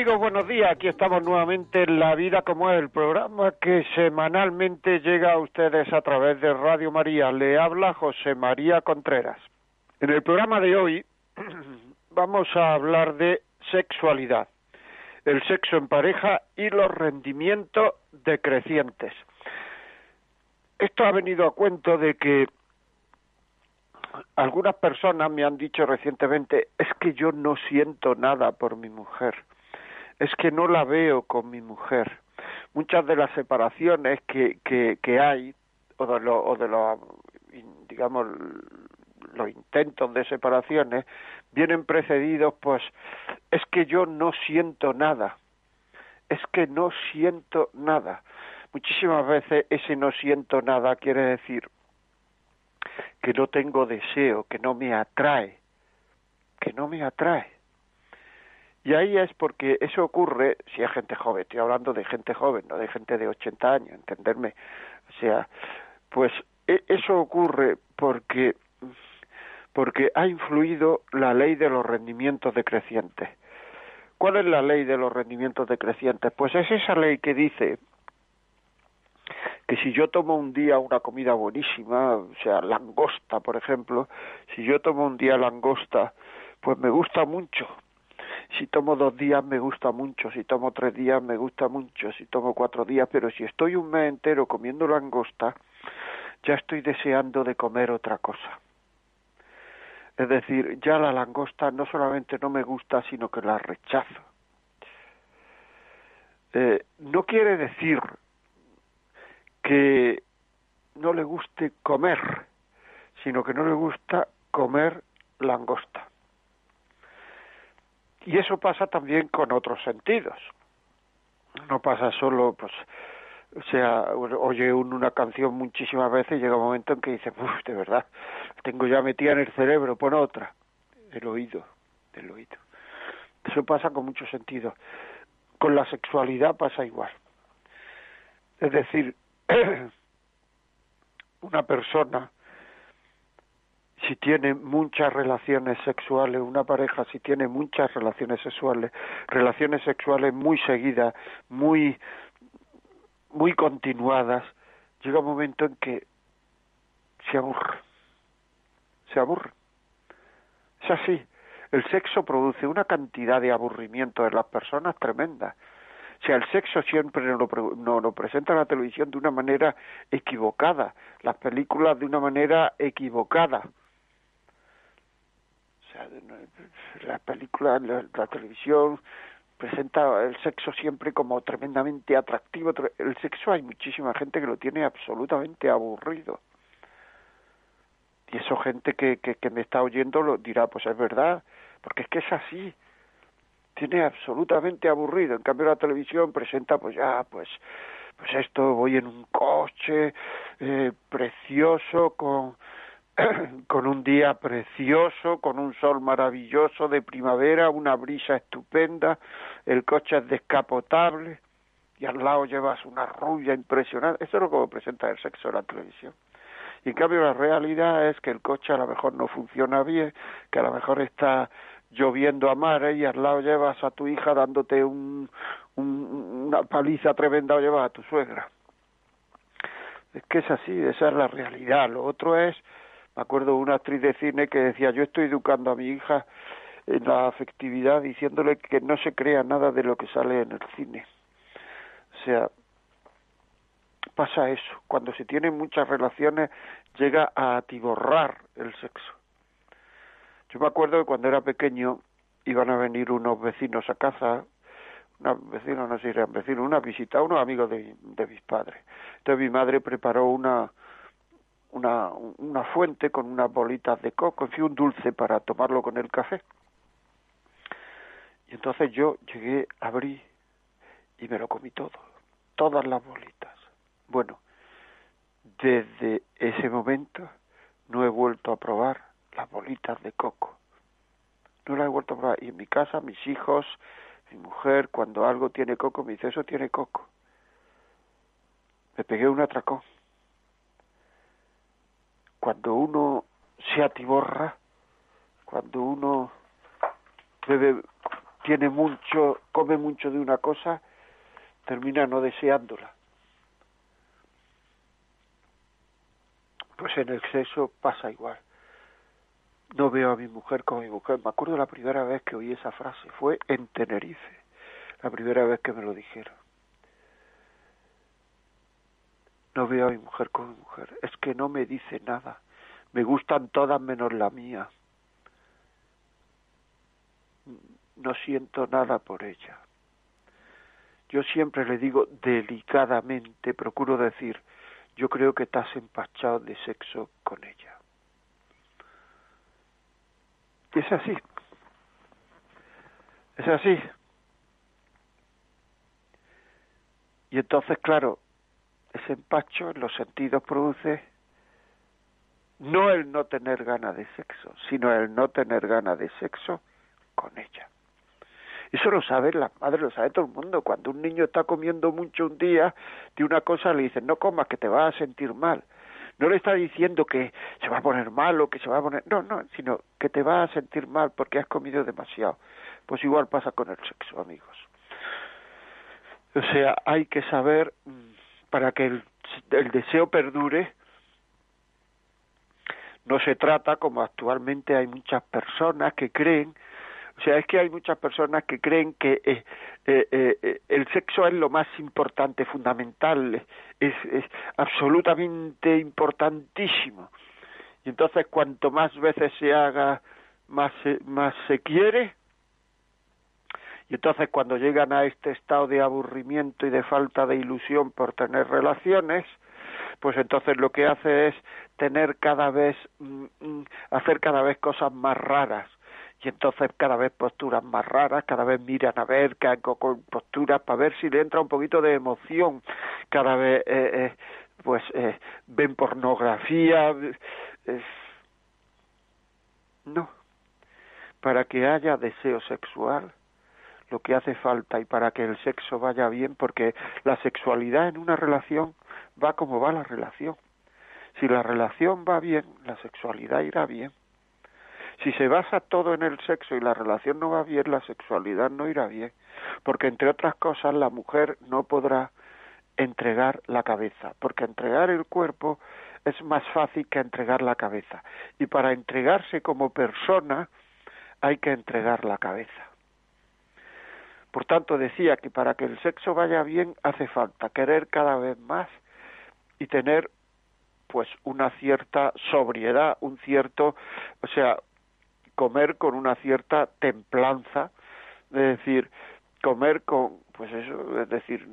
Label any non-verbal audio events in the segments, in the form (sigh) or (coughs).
Amigos, buenos días. Aquí estamos nuevamente en La Vida como es, el programa que semanalmente llega a ustedes a través de Radio María. Le habla José María Contreras. En el programa de hoy (clears throat) vamos a hablar de sexualidad, el sexo en pareja y los rendimientos decrecientes. Esto ha venido a cuento de que algunas personas me han dicho recientemente, es que yo no siento nada por mi mujer es que no la veo con mi mujer. Muchas de las separaciones que, que, hay, o de, lo, o de los, digamos, los intentos de separaciones, vienen precedidos, pues, es que yo no siento nada. Es que no siento nada. Muchísimas veces ese no siento nada quiere decir que no tengo deseo, que no me atrae, que no me atrae. Y ahí es porque eso ocurre si hay gente joven, estoy hablando de gente joven, no de gente de 80 años, entenderme. O sea, pues e, eso ocurre porque porque ha influido la ley de los rendimientos decrecientes. ¿Cuál es la ley de los rendimientos decrecientes? Pues es esa ley que dice que si yo tomo un día una comida buenísima, o sea, langosta, por ejemplo, si yo tomo un día langosta, pues me gusta mucho, si tomo dos días me gusta mucho, si tomo tres días me gusta mucho, si tomo cuatro días, pero si estoy un mes entero comiendo langosta, ya estoy deseando de comer otra cosa. Es decir, ya la langosta no solamente no me gusta, sino que la rechazo. Eh, no quiere decir que no le guste comer, sino que no le gusta comer langosta. Y eso pasa también con otros sentidos. No pasa solo, pues, o sea, oye una canción muchísimas veces y llega un momento en que dice, uff, de verdad, tengo ya metida en el cerebro, pon otra. El oído, el oído. Eso pasa con muchos sentidos. Con la sexualidad pasa igual. Es decir, (clears throat) una persona si tiene muchas relaciones sexuales, una pareja si tiene muchas relaciones sexuales, relaciones sexuales muy seguidas, muy muy continuadas, llega un momento en que se aburre. Se aburre. Es así. El sexo produce una cantidad de aburrimiento en las personas tremenda. O sea, el sexo siempre nos lo, nos lo presenta la televisión de una manera equivocada, las películas de una manera equivocada la película, la, la televisión presenta el sexo siempre como tremendamente atractivo. El sexo hay muchísima gente que lo tiene absolutamente aburrido. Y eso gente que, que, que me está oyendo lo dirá, pues es verdad, porque es que es así. Tiene absolutamente aburrido. En cambio la televisión presenta, pues ya, pues, pues esto, voy en un coche eh, precioso con (coughs) con un día precioso, con un sol maravilloso de primavera, una brisa estupenda, el coche es descapotable y al lado llevas una rubia impresionante. Eso es lo que presenta el sexo en la televisión. Y en cambio la realidad es que el coche a lo mejor no funciona bien, que a lo mejor está lloviendo a mares y al lado llevas a tu hija dándote un, una paliza tremenda o llevas a tu suegra. Es que es así, esa es la realidad. Lo otro es me acuerdo de una actriz de cine que decía, yo estoy educando a mi hija en la afectividad diciéndole que no se crea nada de lo que sale en el cine. O sea, pasa eso. Cuando se tienen muchas relaciones llega a atiborrar el sexo. Yo me acuerdo que cuando era pequeño iban a venir unos vecinos a casa, unos vecinos, no sé si eran vecinos, una visita, unos amigos de, de mis padres. Entonces mi madre preparó una, una, una fuente con unas bolitas de coco, en fin, un dulce para tomarlo con el café. Y entonces yo llegué, abrí y me lo comí todo, todas las bolitas. Bueno, desde ese momento no he vuelto a probar las bolitas de coco. No las he vuelto a probar. Y en mi casa, mis hijos, mi mujer, cuando algo tiene coco, me dice, eso tiene coco. Me pegué un atracón. Cuando uno se atiborra, cuando uno bebe, tiene mucho, come mucho de una cosa, termina no deseándola. Pues en el sexo pasa igual. No veo a mi mujer como mi mujer. Me acuerdo la primera vez que oí esa frase, fue en Tenerife, la primera vez que me lo dijeron. No veo a mi mujer como mujer. Es que no me dice nada. Me gustan todas menos la mía. No siento nada por ella. Yo siempre le digo delicadamente, procuro decir, yo creo que estás empachado de sexo con ella. Y es así. Es así. Y entonces, claro, ese empacho en los sentidos produce no el no tener ganas de sexo, sino el no tener ganas de sexo con ella. Eso lo saben las madres, lo sabe todo el mundo. Cuando un niño está comiendo mucho un día de una cosa, le dicen, no comas, que te vas a sentir mal. No le está diciendo que se va a poner mal o que se va a poner... No, no, sino que te vas a sentir mal porque has comido demasiado. Pues igual pasa con el sexo, amigos. O sea, hay que saber, mm, para que el, el deseo perdure, no se trata como actualmente hay muchas personas que creen o sea, es que hay muchas personas que creen que eh, eh, eh, el sexo es lo más importante, fundamental, es, es absolutamente importantísimo. Y entonces cuanto más veces se haga, más más se quiere. Y entonces cuando llegan a este estado de aburrimiento y de falta de ilusión por tener relaciones, pues entonces lo que hace es tener cada vez, mm, mm, hacer cada vez cosas más raras. Y entonces cada vez posturas más raras, cada vez miran a ver con posturas para ver si le entra un poquito de emoción, cada vez eh, eh, pues eh, ven pornografía, no, para que haya deseo sexual lo que hace falta y para que el sexo vaya bien, porque la sexualidad en una relación va como va la relación. Si la relación va bien, la sexualidad irá bien. Si se basa todo en el sexo y la relación no va bien, la sexualidad no irá bien, porque entre otras cosas la mujer no podrá entregar la cabeza, porque entregar el cuerpo es más fácil que entregar la cabeza. Y para entregarse como persona hay que entregar la cabeza. Por tanto, decía que para que el sexo vaya bien hace falta querer cada vez más y tener pues una cierta sobriedad, un cierto, o sea, comer con una cierta templanza, es decir, comer con, pues eso, es decir,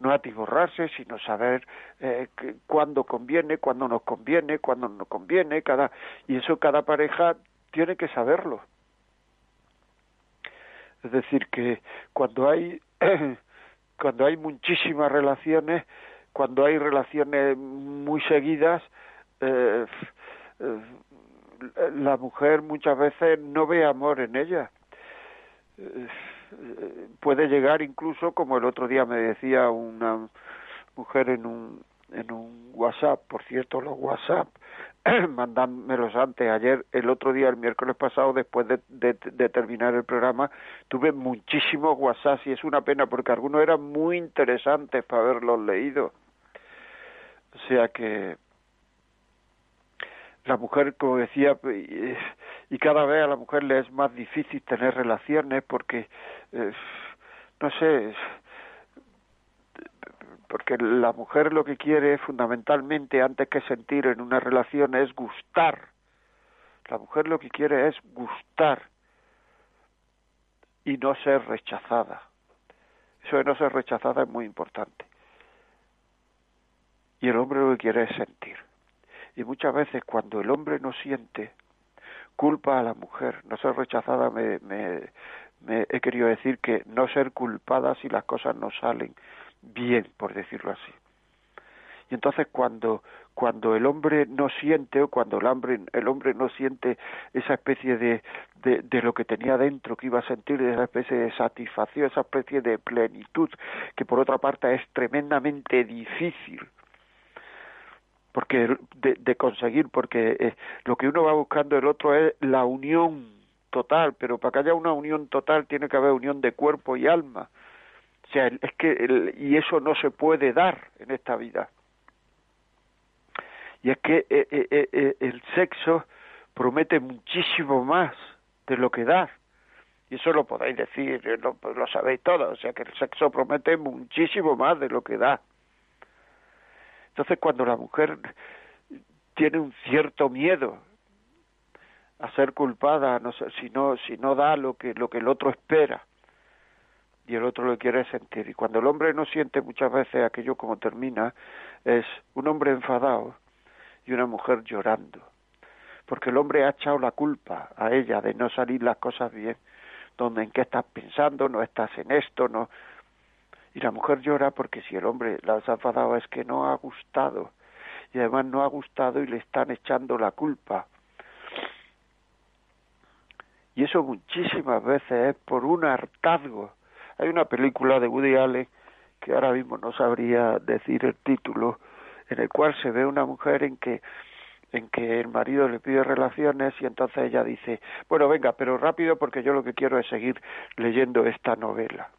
no atiborrarse, sino saber eh, cuándo conviene, cuándo nos conviene, cuándo no conviene, cada, y eso cada pareja tiene que saberlo. Es decir, que cuando hay, (clears throat) cuando hay muchísimas relaciones, cuando hay relaciones muy seguidas, eh, eh, la mujer muchas veces no ve amor en ella. Eh, puede llegar incluso, como el otro día me decía una mujer en un, en un WhatsApp, por cierto, los WhatsApp, (clears throat) mandánmelos antes, ayer, el otro día, el miércoles pasado, después de, de, terminar el programa, tuve muchísimos WhatsApp y es una pena porque algunos eran muy interesantes para haberlos leído. O sea que la mujer, como decía, y cada vez a la mujer le es más difícil tener relaciones porque, eh, no sé, porque la mujer lo que quiere fundamentalmente antes que sentir en una relación es gustar. La mujer lo que quiere es gustar y no ser rechazada. Eso de no ser rechazada es muy importante. Y el hombre lo que quiere es sentir. Y muchas veces cuando el hombre no siente, culpa a la mujer. No ser rechazada me, me, me he querido decir que no ser culpada si las cosas no salen bien, por decirlo así. Y entonces cuando cuando el hombre no siente o cuando el hombre el hombre no siente esa especie de, de, lo que tenía dentro que iba a sentir esa especie de satisfacción esa especie de plenitud que por otra parte es tremendamente difícil porque de, de conseguir porque eh, lo que uno va buscando el otro es la unión total pero para que haya una unión total tiene que haber unión de cuerpo y alma o sea es que el, y eso no se puede dar en esta vida y es que eh, eh, eh, el sexo promete muchísimo más de lo que da. Y eso lo podéis decir, lo, lo sabéis todos, o sea que el sexo promete muchísimo más de lo que da. Entonces cuando la mujer tiene un cierto miedo a ser culpada, no sé, si no si no da lo que lo que el otro espera y el otro lo quiere sentir y cuando el hombre no siente muchas veces aquello como termina es un hombre enfadado y una mujer llorando, porque el hombre ha echado la culpa a ella de no salir las cosas bien, donde en qué estás pensando, no estás en esto, no. Y la mujer llora porque si el hombre la ha enfadado es que no ha gustado, y además no ha gustado y le están echando la culpa. Y eso muchísimas veces es por un hartazgo. Hay una película de Woody Allen que ahora mismo no sabría decir el título, en el cual se ve una mujer en que en que el marido le pide relaciones y entonces ella dice, bueno, venga, pero rápido porque yo lo que quiero es seguir leyendo esta novela.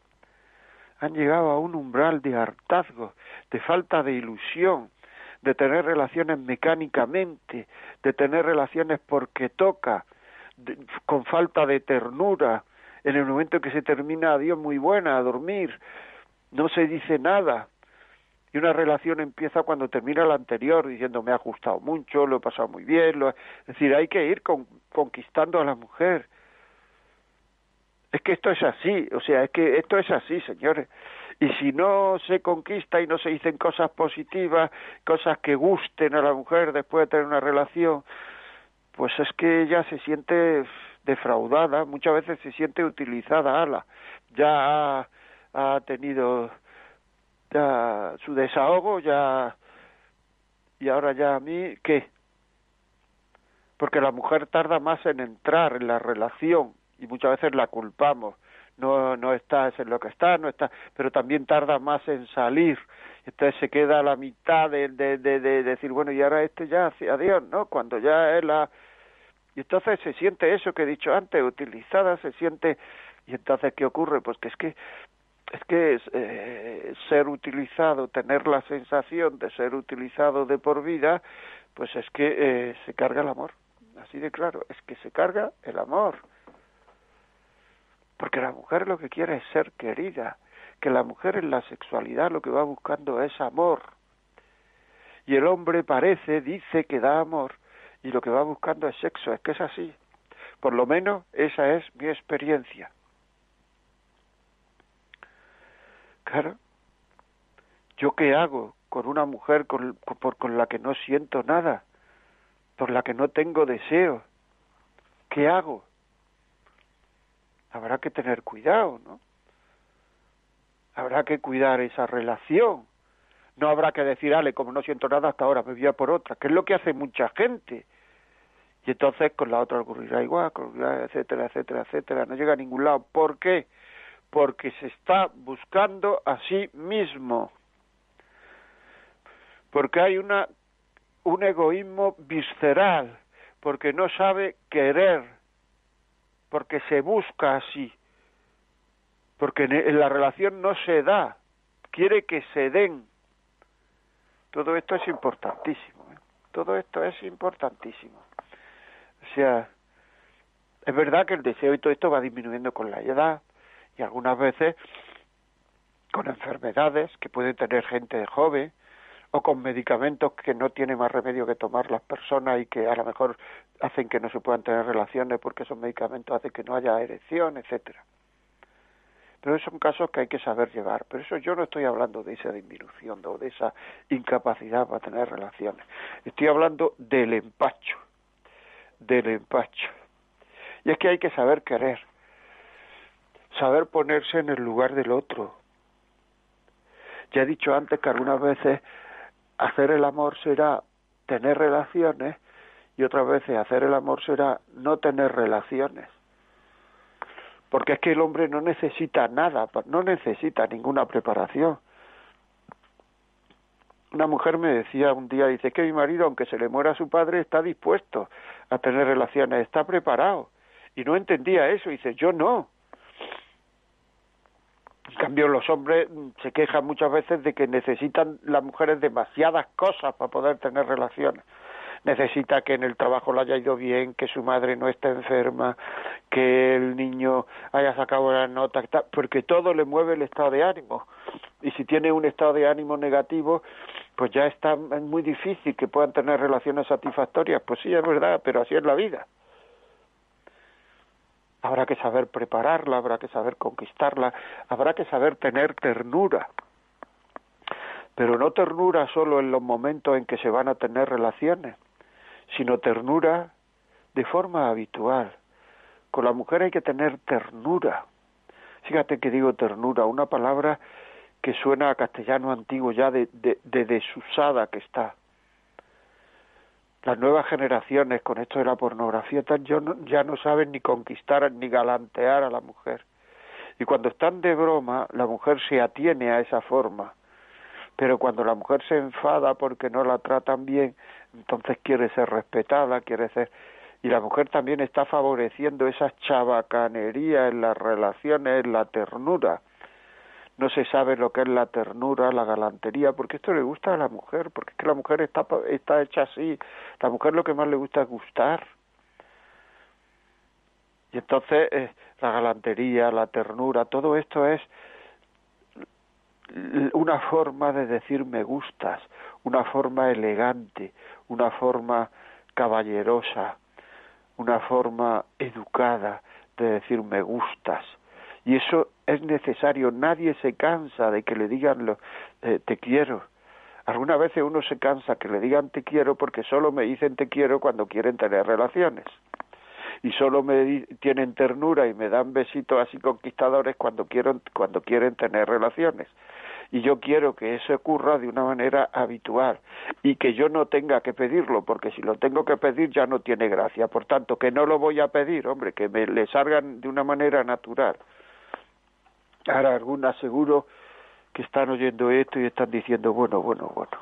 Han llegado a un umbral de hartazgo, de falta de ilusión, de tener relaciones mecánicamente, de tener relaciones porque toca, con falta de ternura. En el momento en que se termina, adiós, muy buena, a dormir, no se dice nada, y una relación empieza cuando termina la anterior diciendo me ha gustado mucho, lo he pasado muy bien, lo... es decir, hay que ir con, conquistando a la mujer. Es que esto es así, o sea, es que esto es así, señores. Y si no se conquista y no se dicen cosas positivas, cosas que gusten a la mujer después de tener una relación, pues es que ella se siente defraudada, muchas veces se siente utilizada, ala, ya ha, tenido ya su desahogo ya y ahora ya a mí qué porque la mujer tarda más en entrar en la relación y muchas veces la culpamos. No no estás en lo que está no está pero también tarda más en salir. Entonces se queda a la mitad de, de, de, de decir bueno y ahora este ya adiós no cuando ya es la y entonces se siente eso que he dicho antes utilizada se siente y entonces qué ocurre pues que es que es que es, eh, ser utilizado, tener la sensación de ser utilizado de por vida, pues es que eh, se carga el amor. Así de claro, es que se carga el amor. Porque la mujer lo que quiere es ser querida, que la mujer en la sexualidad lo que va buscando es amor. Y el hombre parece, dice que da amor, y lo que va buscando es sexo, es que es así. Por lo menos esa es mi experiencia. Claro. ¿Yo qué hago con una mujer con, con, la que no siento nada? Por la que no tengo deseo. ¿Qué hago? Habrá que tener cuidado, ¿no? Habrá que cuidar esa relación. No habrá que decir, ale, como no siento nada hasta ahora, me voy a por otra, que es lo que hace mucha gente. Y entonces con la otra ocurrirá igual, etcétera, etcétera, etcétera. No llega a ningún lado. ¿Por qué? porque se está buscando a sí mismo. Porque hay una, un egoísmo visceral, porque no sabe querer, porque se busca así, porque en la relación no se da, quiere que se den. Todo esto es importantísimo, ¿eh? todo esto es importantísimo. O sea, es verdad que el deseo y todo esto va disminuyendo con la edad, y algunas veces con enfermedades que pueden tener gente joven o con medicamentos que no tiene más remedio que tomar las personas y que a lo mejor hacen que no se puedan tener relaciones porque esos medicamentos hacen que no haya erección, etcétera. Esos son casos que hay que saber llevar. Pero eso yo no estoy hablando de esa disminución o de esa incapacidad para tener relaciones. Estoy hablando del empacho, del empacho. Y es que hay que saber querer. saber ponerse en el lugar del otro. Ya he dicho antes que algunas veces hacer el amor será tener relaciones y otras veces hacer el amor será no tener relaciones. Porque es que el hombre no necesita nada, no necesita ninguna preparación. Una mujer me decía un día, dice que mi marido, aunque se le muera su padre, está dispuesto a tener relaciones, está preparado. Y no entendía eso, dice, yo no. En cambio, los hombres se quejan muchas veces de que necesitan las mujeres demasiadas cosas para poder tener relaciones. Necesita que en el trabajo le haya ido bien, que su madre no esté enferma, que el niño haya sacado la nota, porque todo le mueve el estado de ánimo. Y si tiene un estado de ánimo negativo, pues ya está muy difícil que puedan tener relaciones satisfactorias. Pues sí, es verdad, pero así es la vida habrá que saber prepararla, habrá que saber conquistarla, habrá que saber tener ternura. Pero no ternura solo en los momentos en que se van a tener relaciones, sino ternura de forma habitual. Con la mujer hay que tener ternura. Fíjate que digo ternura, una palabra que suena a castellano antiguo ya de, de, de desusada que está las nuevas generaciones con esto de la pornografía ya no saben ni conquistar ni galantear a la mujer. Y cuando están de broma, la mujer se atiene a esa forma. Pero cuando la mujer se enfada porque no la tratan bien, entonces quiere ser respetada, quiere ser... Y la mujer también está favoreciendo esa chabacanería en las relaciones, en la ternura no se sabe lo que es la ternura, la galantería, porque esto le gusta a la mujer, porque es que la mujer está, está hecha así, la mujer lo que más le gusta es gustar. Y entonces eh, la galantería, la ternura, todo esto es una forma de decir me gustas, una forma elegante, una forma caballerosa, una forma educada de decir me gustas. Y eso es necesario, nadie se cansa de que le digan lo, eh, te quiero. Algunas veces uno se cansa que le digan te quiero porque solo me dicen te quiero cuando quieren tener relaciones. Y solo me tienen ternura y me dan besitos así conquistadores cuando, cuando quieren tener relaciones. Y yo quiero que eso ocurra de una manera habitual y que yo no tenga que pedirlo, porque si lo tengo que pedir ya no tiene gracia. Por tanto, que no lo voy a pedir, hombre, que me le salgan de una manera natural. Ahora algunas seguro que están oyendo esto y están diciendo, bueno, bueno, bueno,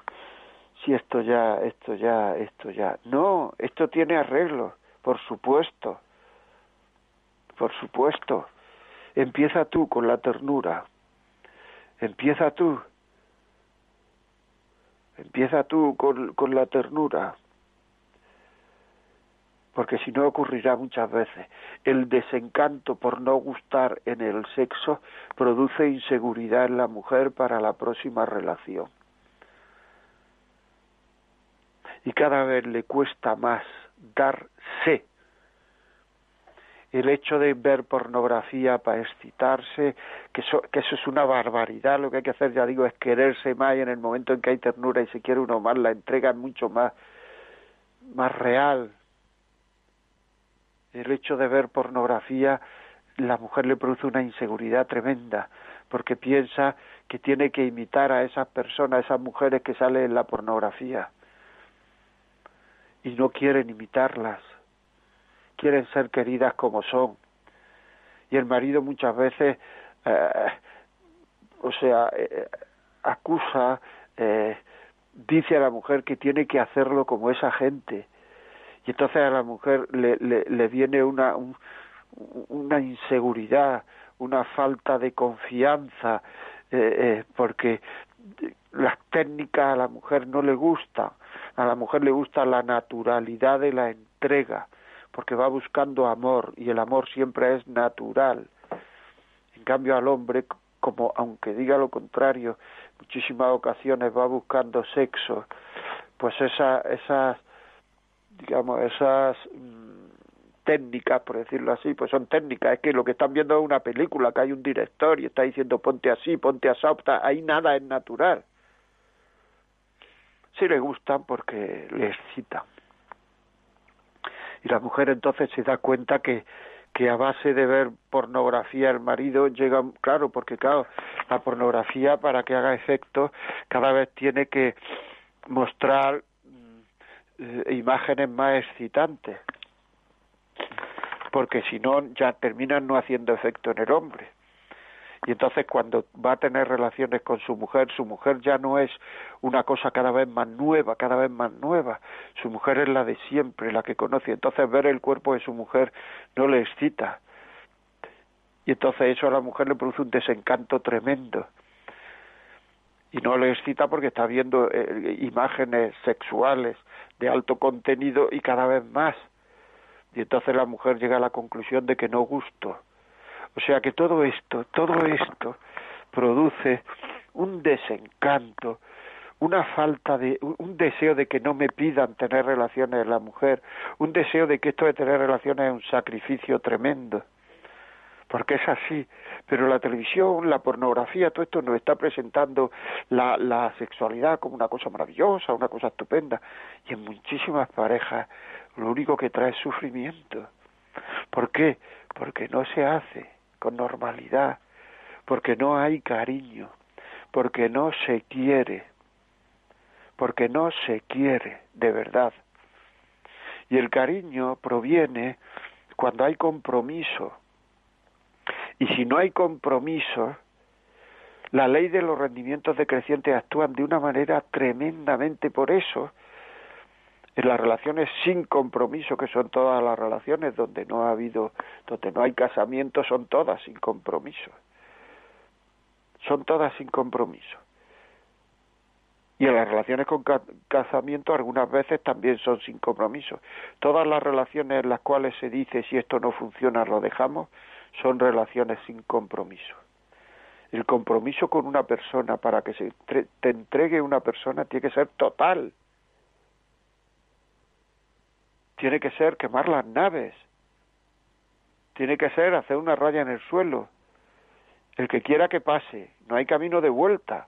si esto ya, esto ya, esto ya. No, esto tiene arreglo, por supuesto, por supuesto. Empieza tú con la ternura, empieza tú, empieza tú con, con la ternura porque si no ocurrirá muchas veces. El desencanto por no gustar en el sexo produce inseguridad en la mujer para la próxima relación. Y cada vez le cuesta más darse. El hecho de ver pornografía para excitarse, que eso, que eso es una barbaridad, lo que hay que hacer, ya digo, es quererse más y en el momento en que hay ternura y se quiere uno más, la entrega mucho más, más real, el hecho de ver pornografía, la mujer le produce una inseguridad tremenda, porque piensa que tiene que imitar a esas personas, a esas mujeres que salen en la pornografía. Y no quieren imitarlas, quieren ser queridas como son. Y el marido muchas veces, eh, o sea, eh, acusa, eh, dice a la mujer que tiene que hacerlo como esa gente. Y entonces a la mujer le, le, viene una, una inseguridad, una falta de confianza, eh, porque las técnicas a la mujer no le gustan, a la mujer le gusta la naturalidad de la entrega, porque va buscando amor y el amor siempre es natural. En cambio al hombre, como aunque diga lo contrario, muchísimas ocasiones va buscando sexo, pues esa, esas digamos, esas mm, técnicas, por decirlo así, pues son técnicas, es que lo que están viendo es una película, que hay un director y está diciendo ponte así, ponte así, ahí nada es natural. Sí le gustan porque le excitan. Y la mujer entonces se da cuenta que, que a base de ver pornografía el marido llega, claro, porque claro, la pornografía para que haga efecto cada vez tiene que mostrar mm, imágenes más excitantes, porque si no ya terminan no haciendo efecto en el hombre. Y entonces cuando va a tener relaciones con su mujer, su mujer ya no es una cosa cada vez más nueva, cada vez más nueva. Su mujer es la de siempre, la que conoce. Entonces ver el cuerpo de su mujer no le excita. Y entonces eso a la mujer le produce un desencanto tremendo. Y no le excita porque está viendo eh, imágenes sexuales de alto contenido y cada vez más. Y entonces la mujer llega a la conclusión de que no gusto o sea que todo esto, todo esto produce un desencanto, una falta de, un deseo de que no me pidan tener relaciones la mujer, un deseo de que esto de tener relaciones es un sacrificio tremendo, porque es así. Pero la televisión, la pornografía, todo esto nos está presentando la, la sexualidad como una cosa maravillosa, una cosa estupenda, y en muchísimas parejas lo único que trae es sufrimiento. ¿Por qué? Porque no se hace con normalidad, porque no hay cariño, porque no se quiere, porque no se quiere de verdad. Y el cariño proviene cuando hay compromiso. Y si no hay compromiso, la ley de los rendimientos decrecientes actúan de una manera tremendamente por eso en las relaciones sin compromiso, que son todas las relaciones donde no ha habido, donde no hay casamiento, son todas sin compromiso. Son todas sin compromiso. Y en las relaciones con casamiento algunas veces también son sin compromiso. Todas las relaciones en las cuales se dice si esto no funciona lo dejamos son relaciones sin compromiso. El compromiso con una persona para que se te entregue una persona tiene que ser total tiene que ser quemar las naves, tiene que ser hacer una raya en el suelo. El que quiera que pase, no hay camino de vuelta.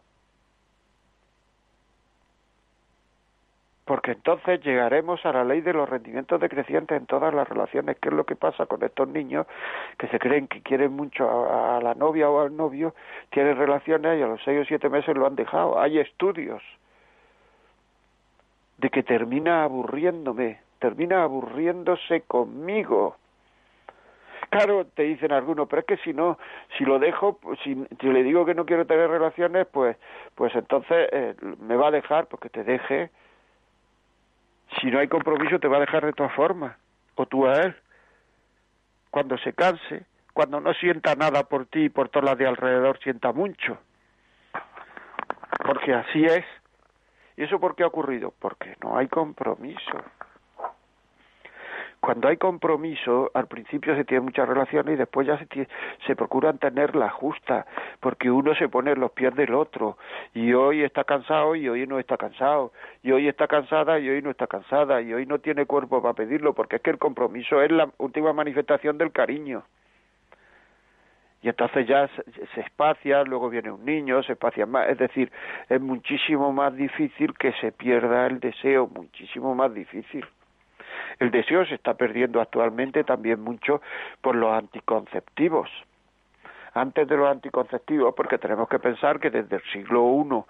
Porque entonces llegaremos a la ley de los rendimientos decrecientes en todas las relaciones. ¿Qué es lo que pasa con estos niños que se creen que quieren mucho a, la novia o al novio, tienen relaciones y a los seis o siete meses lo han dejado? Hay estudios de que termina aburriéndome termina aburriéndose conmigo. Claro, te dicen algunos, pero es que si no, si lo dejo, pues, si, le digo que no quiero tener relaciones, pues, pues entonces eh, me va a dejar, porque te deje. Si no hay compromiso, te va a dejar de todas formas, o tú a él. Cuando se canse, cuando no sienta nada por ti y por todas las de alrededor, sienta mucho. Porque así es. ¿Y eso por qué ha ocurrido? Porque no hay compromiso cuando hay compromiso, al principio se tienen muchas relaciones y después ya se, se procuran tener la justa, porque uno se pone en los pies del otro, y hoy está cansado y hoy no está cansado, y hoy está cansada y hoy no está cansada, y hoy no tiene cuerpo para pedirlo, porque es que el compromiso es la última manifestación del cariño. Y entonces ya se espacia, luego viene un niño, se espacia más, es decir, es muchísimo más difícil que se pierda el deseo, muchísimo más difícil. El deseo se está perdiendo actualmente también mucho por los anticonceptivos. Antes de los anticonceptivos, porque tenemos que pensar que desde el siglo I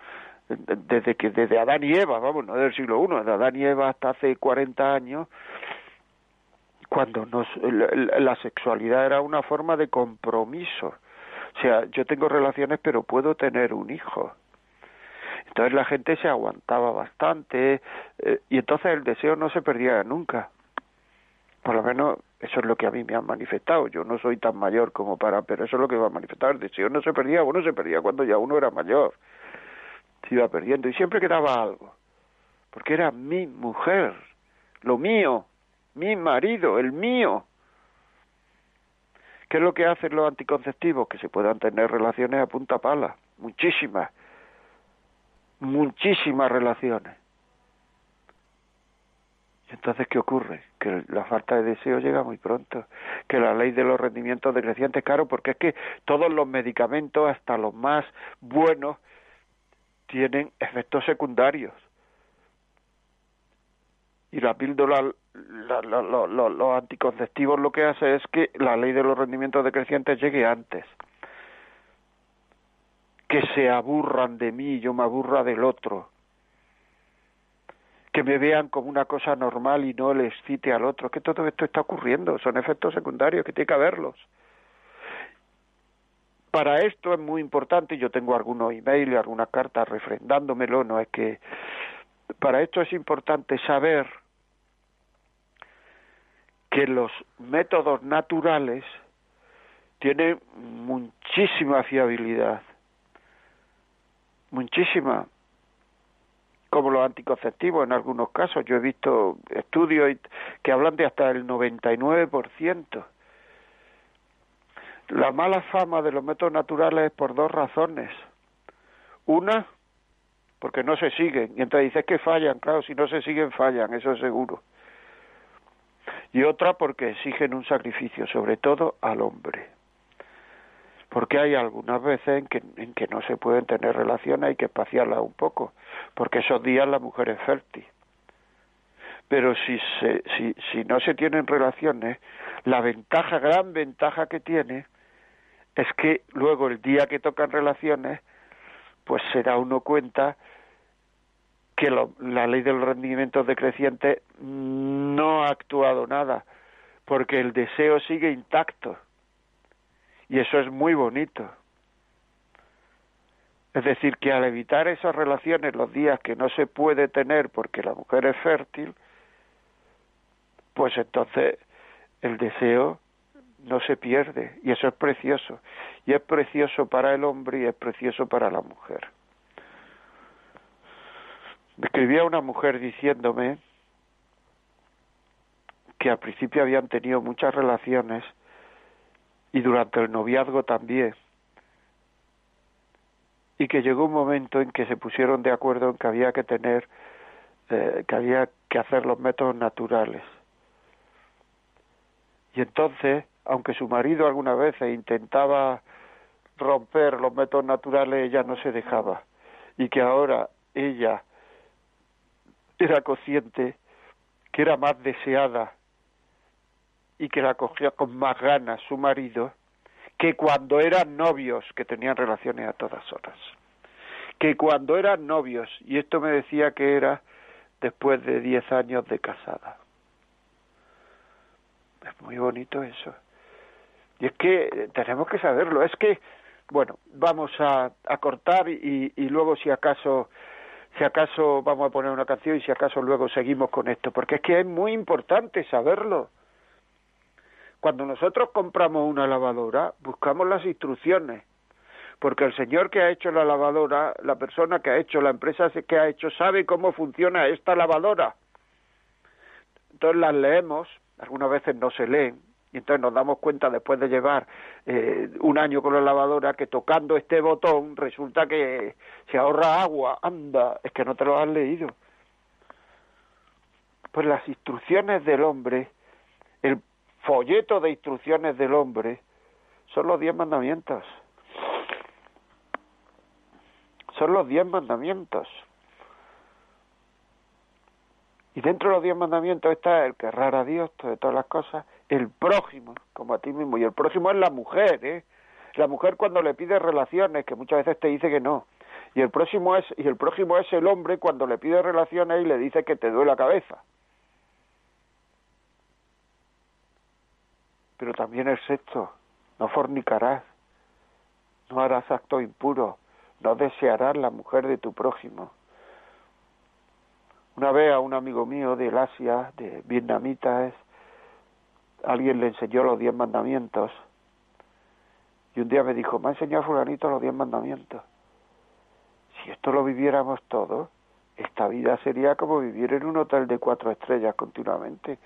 desde que desde Adán y Eva, vamos, no del siglo I, de Adán y Eva hasta hace 40 años, cuando nos, la, sexualidad era una forma de compromiso. O sea, yo tengo relaciones pero puedo tener un hijo. Entonces la gente se aguantaba bastante eh, y entonces el deseo no se perdía nunca. Por lo menos eso es lo que a mí me han manifestado. Yo no soy tan mayor como para, pero eso es lo que va a manifestar. El deseo no se perdía, uno se perdía cuando ya uno era mayor. Se iba perdiendo y siempre quedaba algo. Porque era mi mujer, lo mío, mi marido, el mío. ¿Qué es lo que hacen los anticonceptivos? Que se puedan tener relaciones a punta pala, muchísimas, muchísimas relaciones. Entonces, ¿qué ocurre? Que la falta de deseo llega muy pronto, que la ley de los rendimientos decrecientes, claro, porque es que todos los medicamentos, hasta los más buenos, tienen efectos secundarios. Y la píldora los anticonceptivos lo que hace es que la ley de los rendimientos decrecientes llegue antes. Que se aburran de mí y yo me aburra del otro. Que me vean como una cosa normal y no les cite al otro. Que todo esto está ocurriendo. Son efectos secundarios que tiene que haberlos. Para esto es muy importante, yo tengo algunos emails y algunas cartas refrendándomelo, no es que para esto es importante saber que los métodos naturales tienen muchísima fiabilidad, muchísima, como los anticonceptivos en algunos casos. Yo he visto estudios que hablan de hasta el 99%. La mala fama de los métodos naturales es por dos razones. Una, porque no se siguen. Y entonces dices que fallan, claro, si no se siguen, fallan, eso es seguro. Y otra, porque exigen un sacrificio, sobre todo al hombre. Porque hay algunas veces en que, en que no se pueden tener relaciones, hay que espaciarlas un poco, porque esos días la mujer es fértil. Pero si, se, si, si no se tienen relaciones, la ventaja, gran ventaja que tiene, es que luego el día que tocan relaciones, pues se da uno cuenta que la ley del rendimiento decreciente no ha actuado nada, porque el deseo sigue intacto. Y eso es muy bonito. Es decir, que al evitar esas relaciones los días que no se puede tener porque la mujer es fértil, pues entonces el deseo no se pierde y eso es precioso. Y es precioso para el hombre y es precioso para la mujer. Me escribía una mujer diciéndome que al principio habían tenido muchas relaciones y durante el noviazgo también y que llegó un momento en que se pusieron de acuerdo en que había que tener eh, que había que hacer los métodos naturales y entonces aunque su marido alguna vez intentaba romper los métodos naturales, ella no se dejaba. Y que ahora ella era consciente que era más deseada y que la cogía con más ganas su marido que cuando eran novios, que tenían relaciones a todas horas. Que cuando eran novios, y esto me decía que era después de diez años de casada. Es muy bonito eso. Y es que tenemos que saberlo. Es que, bueno, vamos a, a cortar y, y luego si acaso si acaso vamos a poner una canción y si acaso luego seguimos con esto, porque es que es muy importante saberlo. Cuando nosotros compramos una lavadora, buscamos las instrucciones, porque el señor que ha hecho la lavadora, la persona que ha hecho, la empresa que ha hecho, sabe cómo funciona esta lavadora. Entonces las leemos, algunas veces no se leen, y entonces nos damos cuenta después de llevar eh, un año con la lavadora que tocando este botón resulta que se ahorra agua. Anda, es que no te lo has leído. Pues las instrucciones del hombre, el folleto de instrucciones del hombre, son los diez mandamientos. Son los diez mandamientos. Y dentro de los diez mandamientos está el querrar a Dios, de todas las cosas, el prójimo, como a ti mismo. Y el prójimo es la mujer, ¿eh? La mujer cuando le pide relaciones, que muchas veces te dice que no. Y el próximo es y el prójimo es el hombre cuando le pide relaciones y le dice que te duele la cabeza. Pero también el sexto, no fornicarás, no harás acto impuro, no desearás la mujer de tu prójimo. Una vez a un amigo mío del Asia, de vietnamitas, alguien le enseñó los diez mandamientos. Y un día me dijo, me ha enseñado fulanito los diez mandamientos. Si esto lo viviéramos todos, esta vida sería como vivir en un hotel de cuatro estrellas continuamente.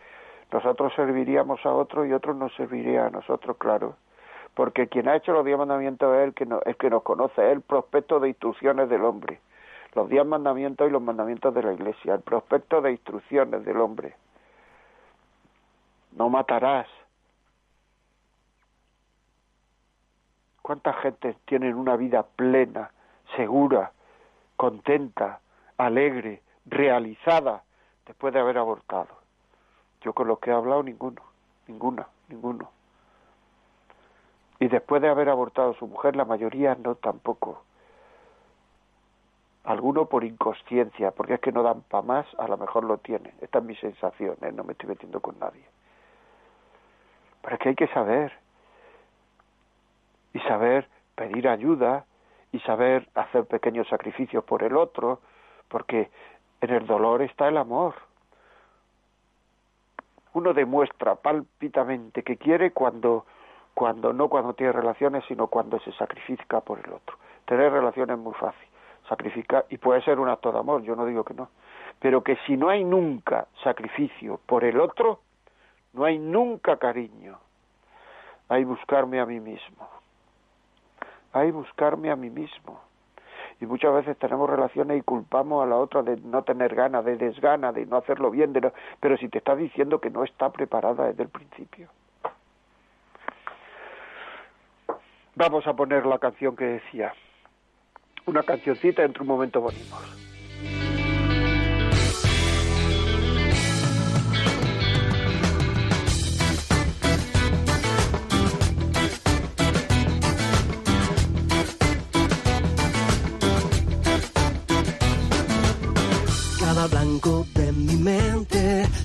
Nosotros serviríamos a otros y otros nos servirían a nosotros, claro. Porque quien ha hecho los diez mandamientos es el que, el que nos conoce, es el prospecto de instrucciones del hombre los diez mandamientos y los mandamientos de la Iglesia, el prospecto de instrucciones del hombre. No matarás. ¿Cuánta gente tiene una vida plena, segura, contenta, alegre, realizada después de haber abortado? Yo con los que he hablado ninguno, ninguna, ninguno. Y después de haber abortado su mujer, la mayoría no tampoco. Alguno por inconsciencia, porque es que no dan para más, a lo mejor lo tienen. Esta es mi sensación, ¿eh? no me estoy metiendo con nadie. Pero es que hay que saber. Y saber pedir ayuda y saber hacer pequeños sacrificios por el otro, porque en el dolor está el amor. Uno demuestra pálpitamente que quiere cuando, cuando no cuando tiene relaciones, sino cuando se sacrifica por el otro. Tener relaciones es muy fácil, sacrificar, y puede ser un acto de amor, yo no digo que no, pero que si no hay nunca sacrificio por el otro, no hay nunca cariño. Hay buscarme a mí mismo. Hay buscarme a mí mismo y muchas veces tenemos relaciones y culpamos a la otra de no tener ganas, de desgana, de no hacerlo bien, de pero si te está diciendo que no está preparada desde el principio. Vamos a poner la canción que decía. Una cancioncita entre un momento bonito.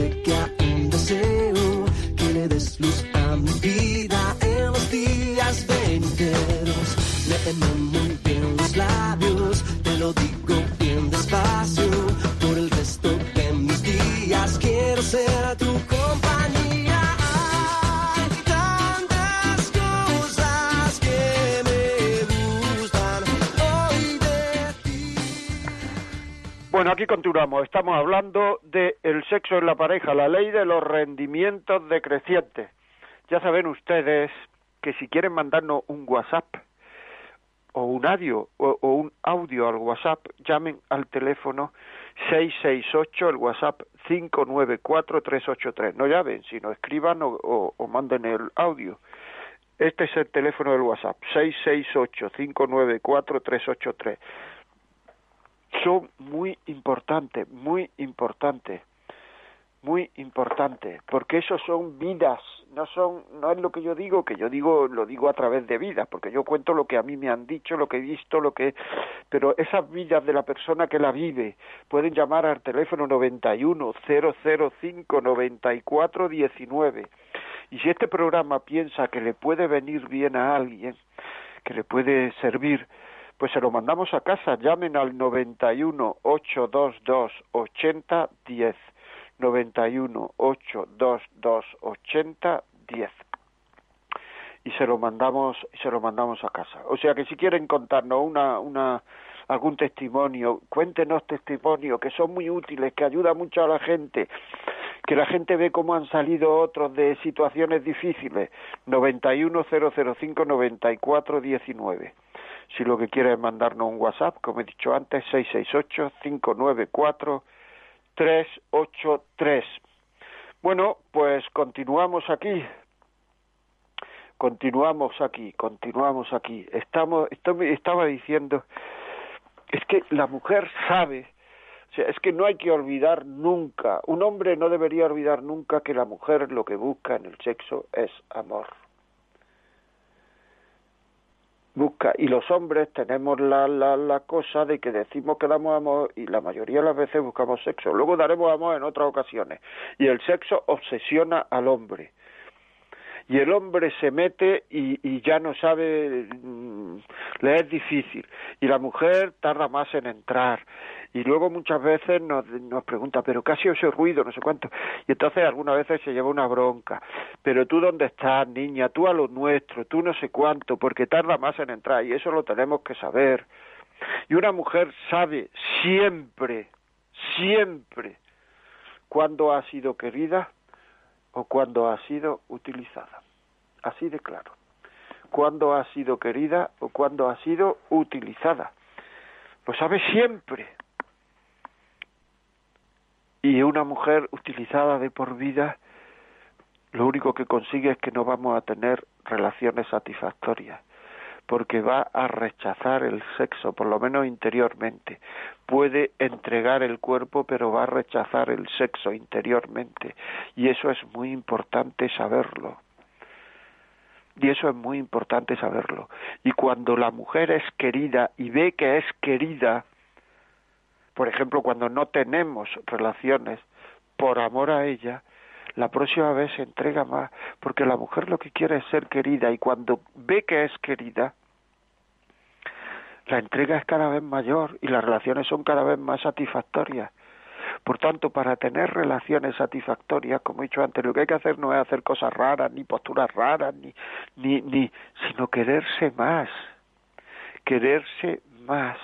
aquí continuamos. Estamos hablando de el sexo en la pareja, la ley de los rendimientos decrecientes. Ya saben ustedes que si quieren mandarnos un WhatsApp o un audio o, un audio al WhatsApp, llamen al teléfono 668, el WhatsApp 594-383. No llamen, sino escriban o, o manden el audio. Este es el teléfono del WhatsApp, 668-594-383 son muy importantes, muy importantes, muy importantes, porque esos son vidas, no son, no es lo que yo digo, que yo digo, lo digo a través de vidas, porque yo cuento lo que a mí me han dicho, lo que he visto, lo que, pero esas vidas de la persona que la vive, pueden llamar al teléfono 91 005 94 19. Y si este programa piensa que le puede venir bien a alguien, que le puede servir, pues se lo mandamos a casa. Llamen al 91 822 80 10. 91 822 80 10 y se lo mandamos se lo mandamos a casa. O sea que si quieren contarnos una una algún testimonio, cuéntenos testimonio que son muy útiles, que ayuda mucho a la gente, que la gente ve cómo han salido otros de situaciones difíciles. 91005 9419 si lo que quiere es mandarnos un WhatsApp, como he dicho antes, 668-594-383. Bueno, pues continuamos aquí. continuamos aquí, continuamos aquí. Estamos, estaba diciendo, es que la mujer sabe, o sea, es que no hay que olvidar nunca, un hombre no debería olvidar nunca que la mujer lo que busca en el sexo es amor busca. Y los hombres tenemos la, la, la cosa de que decimos que damos amor y la mayoría de las veces buscamos sexo. Luego daremos amor en otras ocasiones. Y el sexo obsesiona al hombre. Y el hombre se mete y, y ya no sabe mm, le es difícil. Y la mujer tarda más en entrar y luego muchas veces nos, nos pregunta, pero qué ha sido ese ruido, no sé cuánto, y entonces algunas veces se lleva una bronca, pero tú dónde estás, niña, tú a lo nuestro, tú no sé cuánto, porque tarda más en entrar, y eso lo tenemos que saber. Y una mujer sabe siempre, siempre, cuándo ha sido querida o cuándo ha sido utilizada. Así de claro. Cuándo ha sido querida o cuándo ha sido utilizada. Lo sabe siempre. Y una mujer utilizada de por vida, lo único que consigue es que no vamos a tener relaciones satisfactorias, porque va a rechazar el sexo, por lo menos interiormente. Puede entregar el cuerpo, pero va a rechazar el sexo interiormente. Y eso es muy importante saberlo. Y eso es muy importante saberlo. Y cuando la mujer es querida y ve que es querida, por ejemplo, cuando no tenemos relaciones por amor a ella, la próxima vez se entrega más, porque la mujer lo que quiere es ser querida y cuando ve que es querida, la entrega es cada vez mayor y las relaciones son cada vez más satisfactorias. Por tanto, para tener relaciones satisfactorias, como he dicho antes, lo que hay que hacer no es hacer cosas raras, ni posturas raras, ni, ni, ni, sino quererse más, quererse más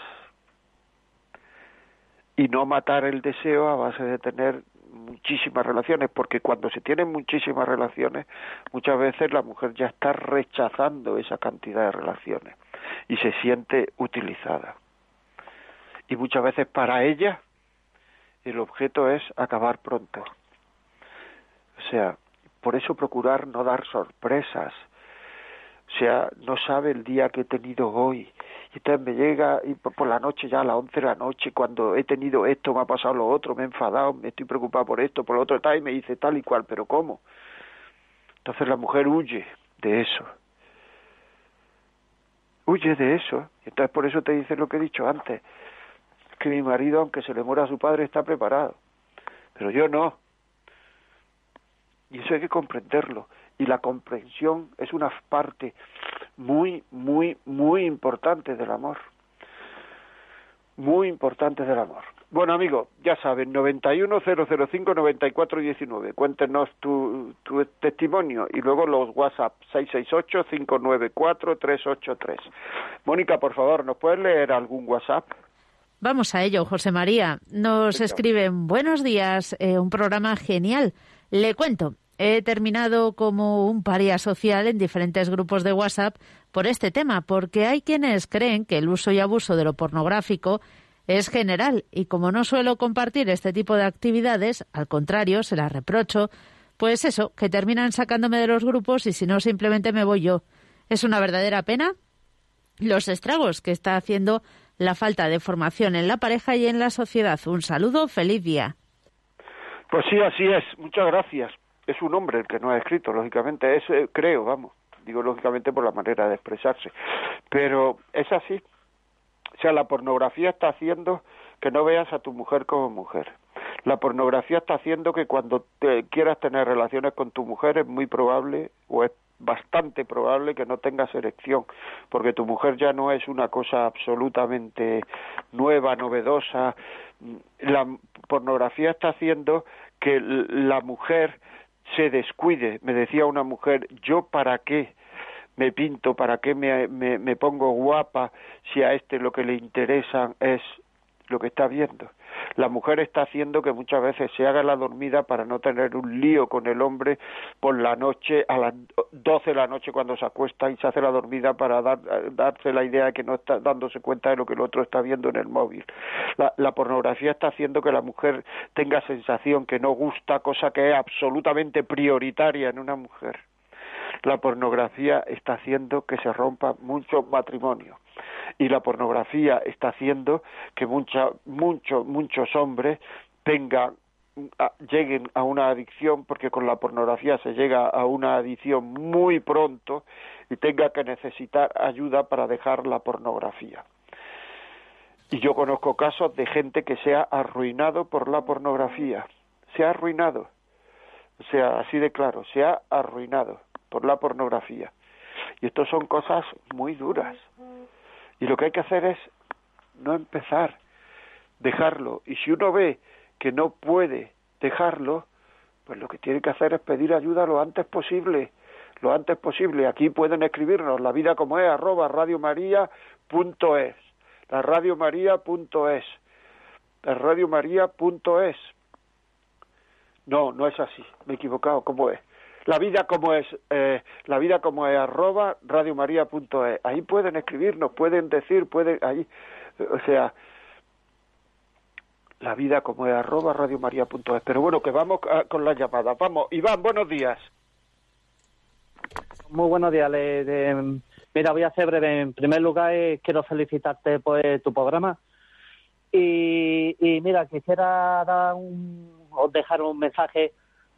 y no matar el deseo a base de tener muchísimas relaciones, porque cuando se tienen muchísimas relaciones, muchas veces la mujer ya está rechazando esa cantidad de relaciones y se siente utilizada. Y muchas veces para ella el objeto es acabar pronto. O sea, por eso procurar no dar sorpresas. O sea, no sabe el día que he tenido hoy, y entonces me llega y por, la noche ya a las 11 de la noche cuando he tenido esto me ha pasado lo otro me he enfadado me estoy preocupado por esto por lo otro tal y me dice tal y cual pero cómo entonces la mujer huye de eso. Huye de eso. Entonces por eso te dice lo que he dicho antes que mi marido aunque se le muera a su padre está preparado. Pero yo no. Y eso hay que comprenderlo. Y la comprensión es una parte muy, muy, muy importante del amor. Muy importante del amor. Bueno, amigo, ya saben, 910059419. Cuéntenos tu, tu testimonio y luego los WhatsApp 668-594-383. Mónica, por favor, ¿nos puedes leer algún WhatsApp? Vamos a ello, José María. Nos escriben, buenos días, eh, un programa genial. Le cuento, He terminado como un paria social en diferentes grupos de WhatsApp por este tema, porque hay quienes creen que el uso y abuso de lo pornográfico es general y como no suelo compartir este tipo de actividades, al contrario, se las reprocho, pues eso, que terminan sacándome de los grupos y si no simplemente me voy yo. Es una verdadera pena los estragos que está haciendo la falta de formación en la pareja y en la sociedad. Un saludo, feliz día. Pues sí, así es. Muchas gracias es un hombre el que no ha escrito, lógicamente, es, eh, creo, vamos, digo lógicamente por la manera de expresarse, pero es así. O sea, la pornografía está haciendo que no veas a tu mujer como mujer. La pornografía está haciendo que cuando te quieras tener relaciones con tu mujer es muy probable o es bastante probable que no tengas erección, porque tu mujer ya no es una cosa absolutamente nueva, novedosa. La pornografía está haciendo que la mujer se descuide. Me decía una mujer, ¿yo para qué me pinto? ¿Para qué me, me, pongo guapa si a este lo que le interesa es lo que está viendo? la mujer está haciendo que muchas veces se haga la dormida para no tener un lío con el hombre por la noche a las doce de la noche cuando se acuesta y se hace la dormida para dar, darse la idea de que no está dándose cuenta de lo que el otro está viendo en el móvil. La, la pornografía está haciendo que la mujer tenga sensación que no gusta, cosa que es absolutamente prioritaria en una mujer La pornografía está haciendo que se rompa muchos matrimonios y la pornografía está haciendo que mucha, muchos muchos hombres tengan lleguen a una adicción porque con la pornografía se llega a una adicción muy pronto y tenga que necesitar ayuda para dejar la pornografía. Y yo conozco casos de gente que se ha arruinado por la pornografía. Se ha arruinado. O sea, así de claro, se ha arruinado por la pornografía. Y esto son cosas muy duras. Y lo que hay que hacer es no empezar, dejarlo. Y si uno ve que no puede dejarlo, pues lo que tiene que hacer es pedir ayuda lo antes posible, lo antes posible. Aquí pueden escribirnos la vida como es arroba radiomaria.es, la radiomaria.es, la radiomaria.es. No, no es así, me he equivocado, ¿cómo es? La vida como es, eh, la vida como es arroba radiomaria.es. Ahí pueden escribirnos, pueden decir, pueden, ahí, o sea, la vida como es arroba radiomaria.es. Pero bueno, que vamos con las llamadas. Vamos, Iván, buenos días. Muy buenos días. mira, voy a ser breve. En primer lugar, eh, quiero felicitarte por eh, tu programa. Y, mira, quisiera dar un, dejar un mensaje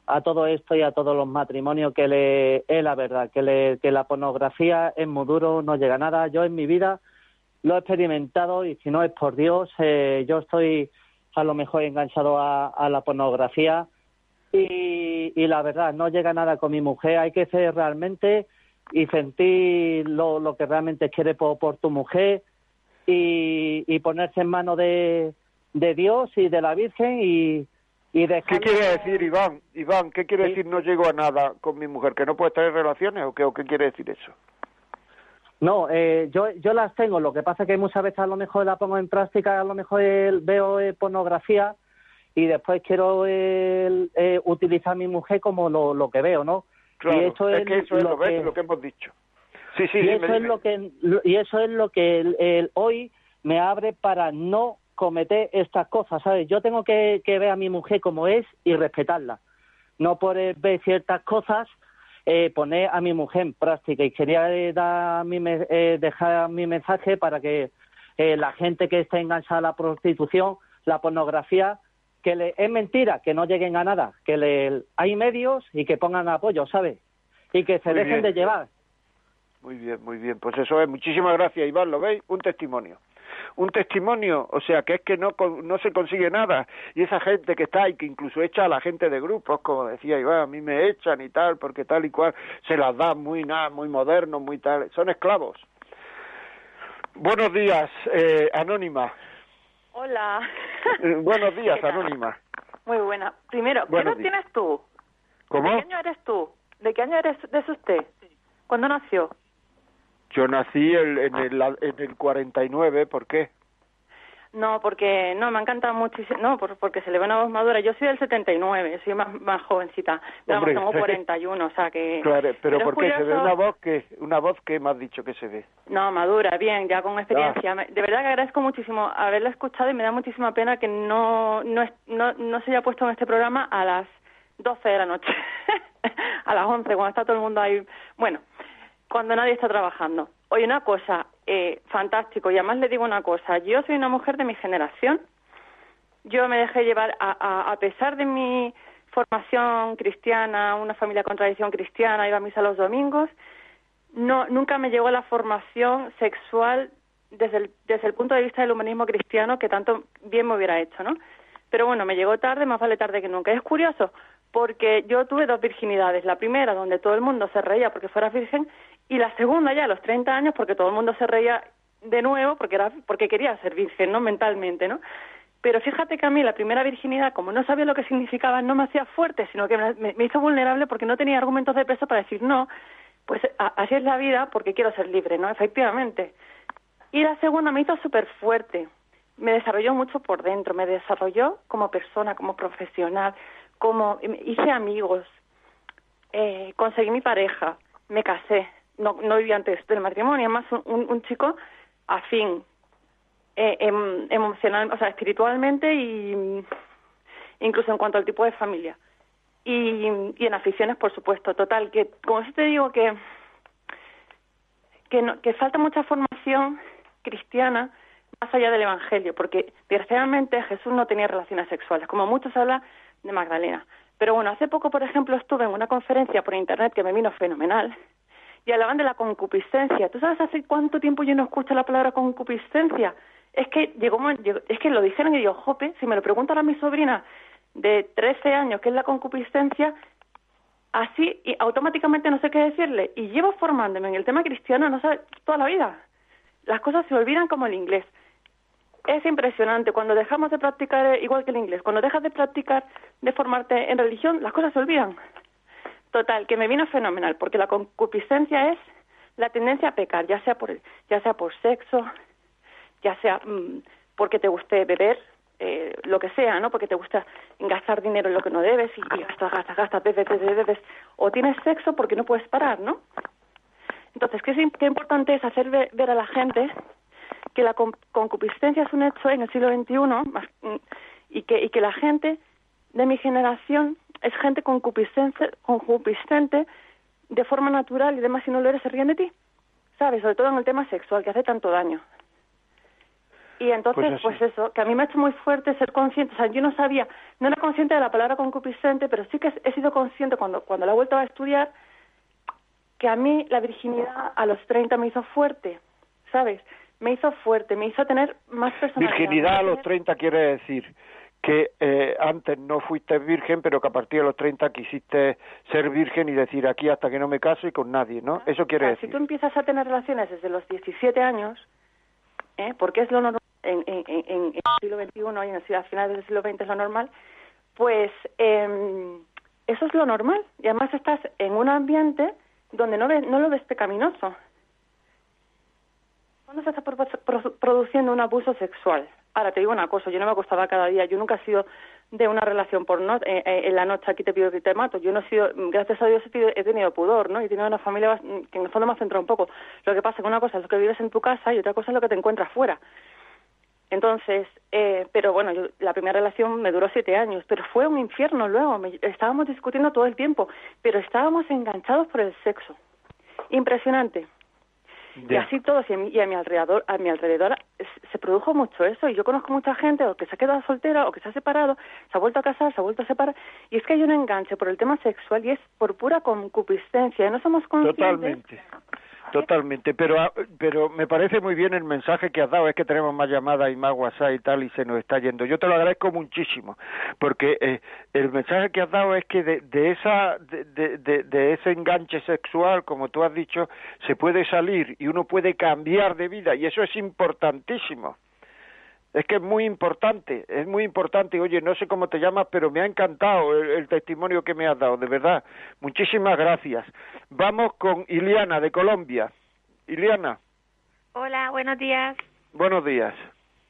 a todo esto y a todos los matrimonios que le, es la verdad, que, le, que la pornografía es muy duro, no llega a nada. Yo en mi vida lo he experimentado y si no es por Dios, eh, yo estoy a lo mejor enganchado a, la pornografía y, la verdad, no llega nada con mi mujer, hay que ser realmente y sentir lo, que realmente quiere por, tu mujer y, ponerse en manos de, Dios y de la Virgen y, y ¿Qué quiere decir, Iván? Iván, ¿qué quiere decir no llego a nada con mi mujer? ¿Que no puede tener relaciones o qué, o qué quiere decir eso? No, eh, yo, yo las tengo. Lo que pasa es que muchas veces a lo mejor la pongo en práctica, a lo mejor veo eh, pornografía y después quiero eh, utilizar mi mujer como lo, lo que veo, ¿no? Claro, y eso es, que eso es lo, que, lo que hemos dicho. Sí, sí, y eso es lo que y eso es lo que el, hoy me abre para no cometer estas cosas, ¿sabes? Yo tengo que, que ver a mi mujer como es y respetarla, no por ver ciertas cosas eh, poner a mi mujer en práctica y quería eh, dar mi, eh, dejar mi mensaje para que eh, la gente que está enganchada a la prostitución, la pornografía, que le, es mentira, que no lleguen a nada, que le, hay medios y que pongan apoyo, ¿sabes? Y que se dejen de llevar. Muy bien, muy bien. Pues eso es. Muchísimas gracias, Iván. ¿Lo veis? Un testimonio un testimonio, o sea, que es que no, no se consigue nada. Y esa gente que está ahí, que incluso echa a la gente de grupos, como decía Iván, a mí me echan y tal, porque tal y cual, se las da muy nada, muy moderno, muy tal, son esclavos. Buenos días, eh, Anónima. Hola. Eh, buenos (laughs) días, Anónima. Muy buena. Primero, ¿qué edad tienes tú? ¿Cómo? ¿De qué año eres tú? ¿De qué año eres de usted? ¿Cuándo nació? Yo nací en, el, en el 49, ¿por qué? No, porque no, me encanta muchísimo, no, porque se le ve una voz madura. Yo soy del 79, soy más, más jovencita, pero Hombre, tengo 41, o sea que... (laughs) Claro, pero, ¿por qué se ve una voz que, una voz que me has dicho que se ve? No, madura, bien, ya con experiencia. De verdad que agradezco muchísimo haberla escuchado y me da muchísima pena que no, no, no, no se haya puesto en este programa a las 12 de la noche, (laughs) a las 11, cuando está todo el mundo ahí. Bueno, cuando nadie está trabajando. Oye, una cosa, eh, fantástico, y además le digo una cosa, yo soy una mujer de mi generación, yo me dejé llevar, a, a, pesar de mi formación cristiana, una familia con tradición cristiana, iba a misa los domingos, no, nunca me llegó la formación sexual desde el, desde el punto de vista del humanismo cristiano que tanto bien me hubiera hecho, ¿no? Pero bueno, me llegó tarde, más vale tarde que nunca. Es curioso, porque yo tuve dos virginidades. La primera, donde todo el mundo se reía porque fuera virgen, y la segunda ya a los 30 años porque todo el mundo se reía de nuevo porque era porque quería ser virgen, ¿no? Mentalmente, ¿no? Pero fíjate que a mí la primera virginidad, como no sabía lo que significaba, no me hacía fuerte, sino que me, hizo vulnerable porque no tenía argumentos de peso para decir no, pues así es la vida porque quiero ser libre, ¿no? Efectivamente. Y la segunda me hizo súper fuerte, me desarrolló mucho por dentro, me desarrolló como persona, como profesional, como hice amigos, eh, conseguí mi pareja, me casé, no, no vivía antes del matrimonio, además un, un chico afín eh, em, emocional, o sea, espiritualmente y incluso en cuanto al tipo de familia. y, y en aficiones, por supuesto. Total, que como yo te digo que que, no, que falta mucha formación cristiana más allá del Evangelio, porque desgraciadamente Jesús no tenía relaciones sexuales, como muchos hablan de Magdalena. Pero bueno, hace poco, por ejemplo, estuve en una conferencia por internet que me vino fenomenal y hablaban de la concupiscencia. ¿Tú sabes hace cuánto tiempo yo no escucho la palabra concupiscencia? Es que llegó, es que lo dijeron y yo, jope, si me lo preguntan a mi sobrina de 13 años qué es la concupiscencia, así y automáticamente no sé qué decirle. Y llevo formándome en el tema cristiano, no sé, toda la vida. Las cosas se olvidan como el inglés. Es impresionante cuando dejamos de practicar, eh, igual que el inglés, cuando dejas de practicar, de formarte en religión, las cosas se olvidan. Total, que me vino fenomenal, porque la concupiscencia es la tendencia a pecar, ya sea por, ya sea por sexo, ya sea mm, porque te guste beber, eh, lo que sea, ¿no? Porque te gusta gastar dinero en lo que no debes y, gastas, gastas, gastas, bebes, bebes, bebes, o tienes sexo porque no puedes parar, ¿no? Entonces, ¿qué, es, importante es hacer ver, a la gente que la concupiscencia es un hecho en el siglo XXI mm, y, que, y que la gente de mi generación es gente concupiscente, concupiscente de forma natural y demás, si no lo eres, se ríen de ti, ¿sabes? Sobre todo en el tema sexual, que hace tanto daño. Y entonces, pues, pues, eso, que a mí me ha hecho muy fuerte ser consciente, o sea, yo no sabía, no era consciente de la palabra concupiscente, pero sí que he sido consciente cuando, cuando la he vuelto a estudiar, que a mí la virginidad a los 30 me hizo fuerte, ¿sabes? Me hizo fuerte, me hizo tener más personalidad. Virginidad a los 30 quiere decir que eh, antes no fuiste virgen, pero que a partir de los 30 quisiste ser virgen y decir aquí hasta que no me caso y con nadie, ¿no? Eso quiere decir. Si tú empiezas a tener relaciones desde los 17 años, ¿eh? porque es lo normal en, en, en, el siglo XXI y en la finales del siglo XX es lo normal, pues eh, eso es lo normal. Y además estás en un ambiente donde no, no lo ves pecaminoso. ¿Cuándo se está produciendo un abuso sexual? Ahora te digo una cosa, yo no me acostaba cada día, yo nunca he sido de una relación por no, eh, eh, en la noche aquí te pido que te mato. Yo no he sido, gracias a Dios he tenido, pudor, ¿no? Y he tenido una familia que en el fondo me ha centrado un poco. Lo que pasa es que una cosa es lo que vives en tu casa y otra cosa es lo que te encuentras fuera. Entonces, eh, pero bueno, la primera relación me duró siete años, pero fue un infierno luego. estábamos discutiendo todo el tiempo, pero estábamos enganchados por el sexo. Impresionante. Y así todos, y a, mi, y a mi alrededor, a mi alrededor se produjo mucho eso. Y yo conozco mucha gente o que se ha quedado soltera o que se ha separado, se ha vuelto a casar, se ha vuelto a separar. Y es que hay un enganche por el tema sexual y es por pura concupiscencia. Y no somos conscientes. Totalmente. Totalmente, pero ah, pero me parece muy bien el mensaje que has dado, es que tenemos más llamadas y más WhatsApp y tal y se nos está yendo. Yo te lo agradezco muchísimo, porque eh, el mensaje que has dado es que de, esa de, de, de, ese enganche sexual, como tú has dicho, se puede salir y uno puede cambiar de vida y eso es importantísimo. Es que es muy importante, es muy importante. Oye, no sé cómo te llamas, pero me ha encantado el, testimonio que me has dado, de verdad. Muchísimas gracias. Vamos con Iliana de Colombia. Iliana. Hola, buenos días. Buenos días.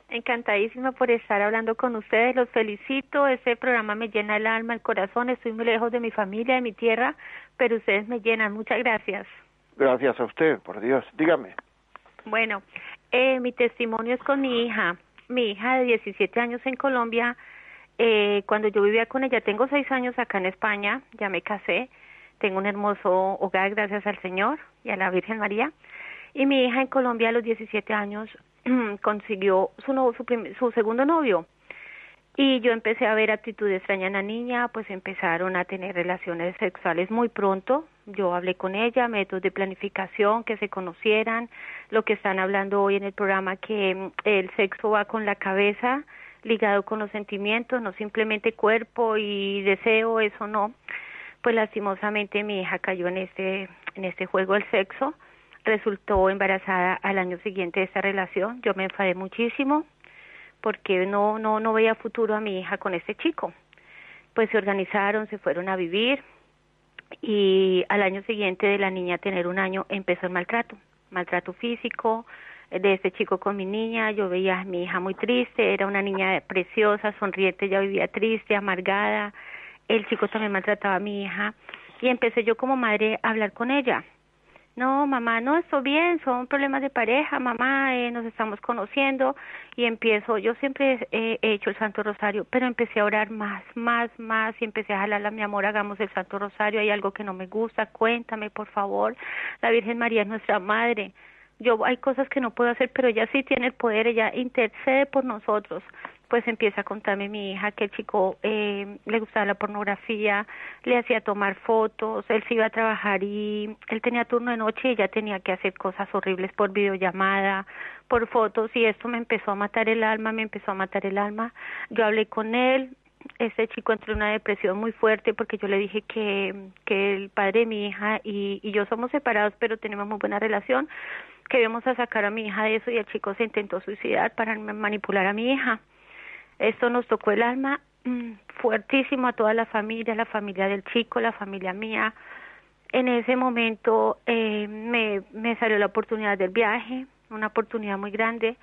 Encantadísima por estar hablando con ustedes. Los felicito. Este programa me llena el alma, el corazón. Estoy muy lejos de mi familia, de mi tierra, pero ustedes me llenan. Muchas gracias. Gracias a usted, por Dios. Dígame. Bueno, eh, mi testimonio es con mi hija mi hija de 17 años en Colombia, eh, cuando yo vivía con ella, tengo seis años acá en España, ya me casé, tengo un hermoso hogar gracias al Señor y a la Virgen María. Y mi hija en Colombia a los 17 años (clears throat) consiguió su, su, su segundo novio. Y yo empecé a ver actitudes extrañas en la niña, pues empezaron a tener relaciones sexuales muy pronto. Yo hablé con ella, métodos de planificación, que se conocieran, lo que están hablando hoy en el programa, que mm, el sexo va con la cabeza, ligado con los sentimientos, no simplemente cuerpo y deseo, eso no. Pues lastimosamente mi hija cayó en este, en este juego del sexo, resultó embarazada al año siguiente de esta relación, yo me enfadé muchísimo, porque no, no, no veía futuro a mi hija con este chico. Pues se organizaron, se fueron a vivir y al año siguiente de la niña tener un año empezó el maltrato, maltrato físico de este chico con mi niña, yo veía a mi hija muy triste, era una niña preciosa, sonriente, ya vivía triste, amargada, el chico también maltrataba a mi hija y empecé yo como madre a hablar con ella no, mamá, no, estoy bien, son problemas de pareja, mamá, eh, nos estamos conociendo y empiezo, yo siempre he hecho el Santo Rosario, pero empecé a orar más, más, más y empecé a jalarla, mi amor, hagamos el Santo Rosario, hay algo que no me gusta, cuéntame, por favor, la Virgen María es nuestra madre, yo hay cosas que no puedo hacer, pero ella sí tiene el poder, ella intercede por nosotros pues empieza a contarme mi hija que el chico eh, le gustaba la pornografía, le hacía tomar fotos, él se iba a trabajar y él tenía turno de noche y ella tenía que hacer cosas horribles por videollamada, por fotos y esto me empezó a matar el alma, me empezó a matar el alma. Yo hablé con él, este chico entró en una depresión muy fuerte porque yo le dije que, que el padre de mi hija y, y yo somos separados pero tenemos muy buena relación, que íbamos a sacar a mi hija de eso y el chico se intentó suicidar para manipular a mi hija esto nos tocó el alma mm, fuertísimo a toda la familia, la familia del chico, la familia mía. En ese momento eh, me, me salió la oportunidad del viaje, una oportunidad muy grande.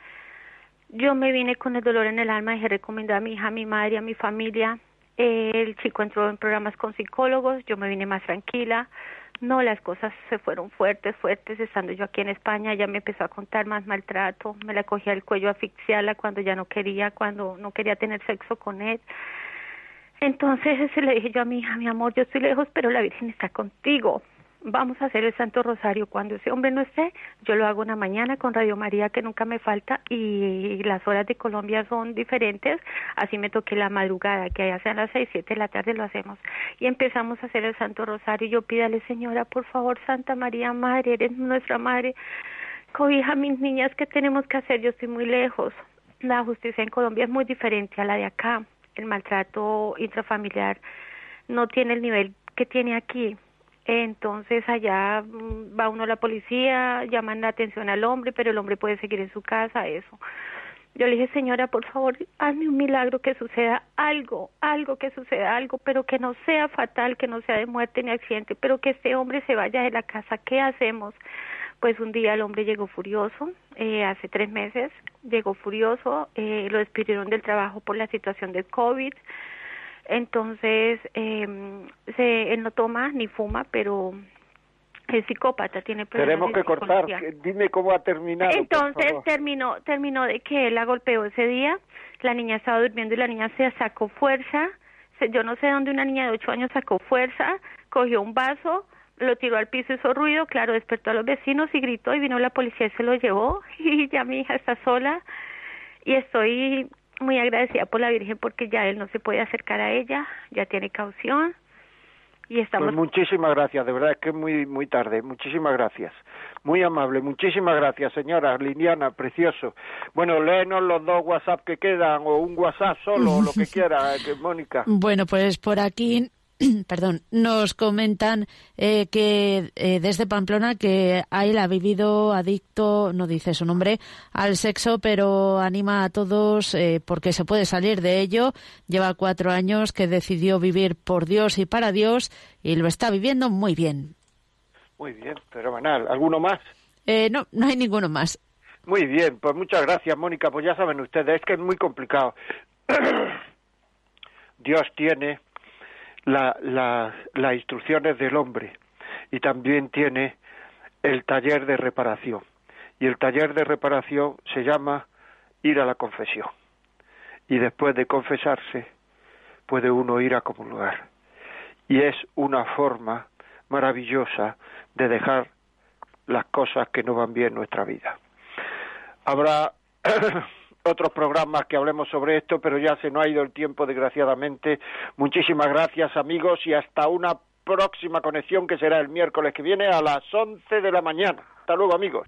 Yo me vine con el dolor en el alma y dije recomendé a mi hija, a mi madre, a mi familia. el chico entró en programas con psicólogos, yo me vine más tranquila. No, las cosas se fueron fuertes, fuertes. Estando yo aquí en España, ya me empezó a contar más maltrato. Me la cogía el cuello asfixiarla cuando ya no quería, cuando no quería tener sexo con él. Entonces (laughs) le dije yo a mi hija, mi amor, yo estoy lejos, pero la Virgen está contigo vamos a hacer el Santo Rosario. Cuando ese hombre no esté, yo lo hago una mañana con Radio María, que nunca me falta, y las horas de Colombia son diferentes. Así me toque la madrugada, que allá sean las seis, siete de la tarde lo hacemos. Y empezamos a hacer el Santo Rosario. Yo pídale, Señora, por favor, Santa María, Madre, eres nuestra Madre. Cobija a mis niñas, ¿qué tenemos que hacer? Yo estoy muy lejos. La justicia en Colombia es muy diferente a la de acá. El maltrato intrafamiliar no tiene el nivel que tiene aquí entonces allá mm, va uno a la policía, llaman la atención al hombre, pero el hombre puede seguir en su casa, eso. Yo le dije, señora, por favor, hazme un milagro que suceda algo, algo que suceda algo, pero que no sea fatal, que no sea de muerte ni accidente, pero que este hombre se vaya de la casa. ¿Qué hacemos? Pues un día el hombre llegó furioso, eh, hace tres meses, llegó furioso, eh, lo despidieron del trabajo por la situación del COVID, entonces, eh, se, él no toma ni fuma, pero es psicópata, tiene problemas. Tenemos que cortar. Dime cómo ha terminado. Entonces terminó, terminó de que él la golpeó ese día. La niña estaba durmiendo y la niña se sacó fuerza. Yo no sé dónde una niña de ocho años sacó fuerza, cogió un vaso, lo tiró al piso, hizo ruido, claro, despertó a los vecinos y gritó y vino la policía y se lo llevó (laughs) y ya mi hija está sola y estoy muy agradecida por la Virgen porque ya él no se puede acercar a ella, ya tiene caución y estamos. Pues muchísimas gracias, de verdad es que es muy muy tarde. Muchísimas gracias, muy amable. Muchísimas gracias, señora Liliana, precioso. Bueno, léenos los dos WhatsApp que quedan o un WhatsApp solo, lo que (laughs) quiera, que Mónica. Bueno, pues por aquí (clears throat) perdón, nos comentan eh, que eh, desde Pamplona que él ha vivido adicto, no dice su nombre, al sexo, pero anima a todos eh, porque se puede salir de ello. Lleva cuatro años que decidió vivir por Dios y para Dios y lo está viviendo muy bien. Muy bien, fenomenal. ¿Alguno más? no, no hay ninguno más. Muy bien, pues muchas gracias, Mónica. Pues ya saben ustedes, es que es muy complicado. (clears throat) Dios tiene la, la, las instrucciones del hombre y también tiene el taller de reparación. Y el taller de reparación se llama ir a la confesión. Y después de confesarse, puede uno ir a comulgar. Y es una forma maravillosa de dejar las cosas que no van bien en nuestra vida. Habrá (clears throat) otros programas que hablemos sobre esto, pero ya se nos ha ido el tiempo, desgraciadamente. Muchísimas gracias, amigos, y hasta una próxima conexión que será el miércoles que viene a las 11 de la mañana. Hasta luego, amigos.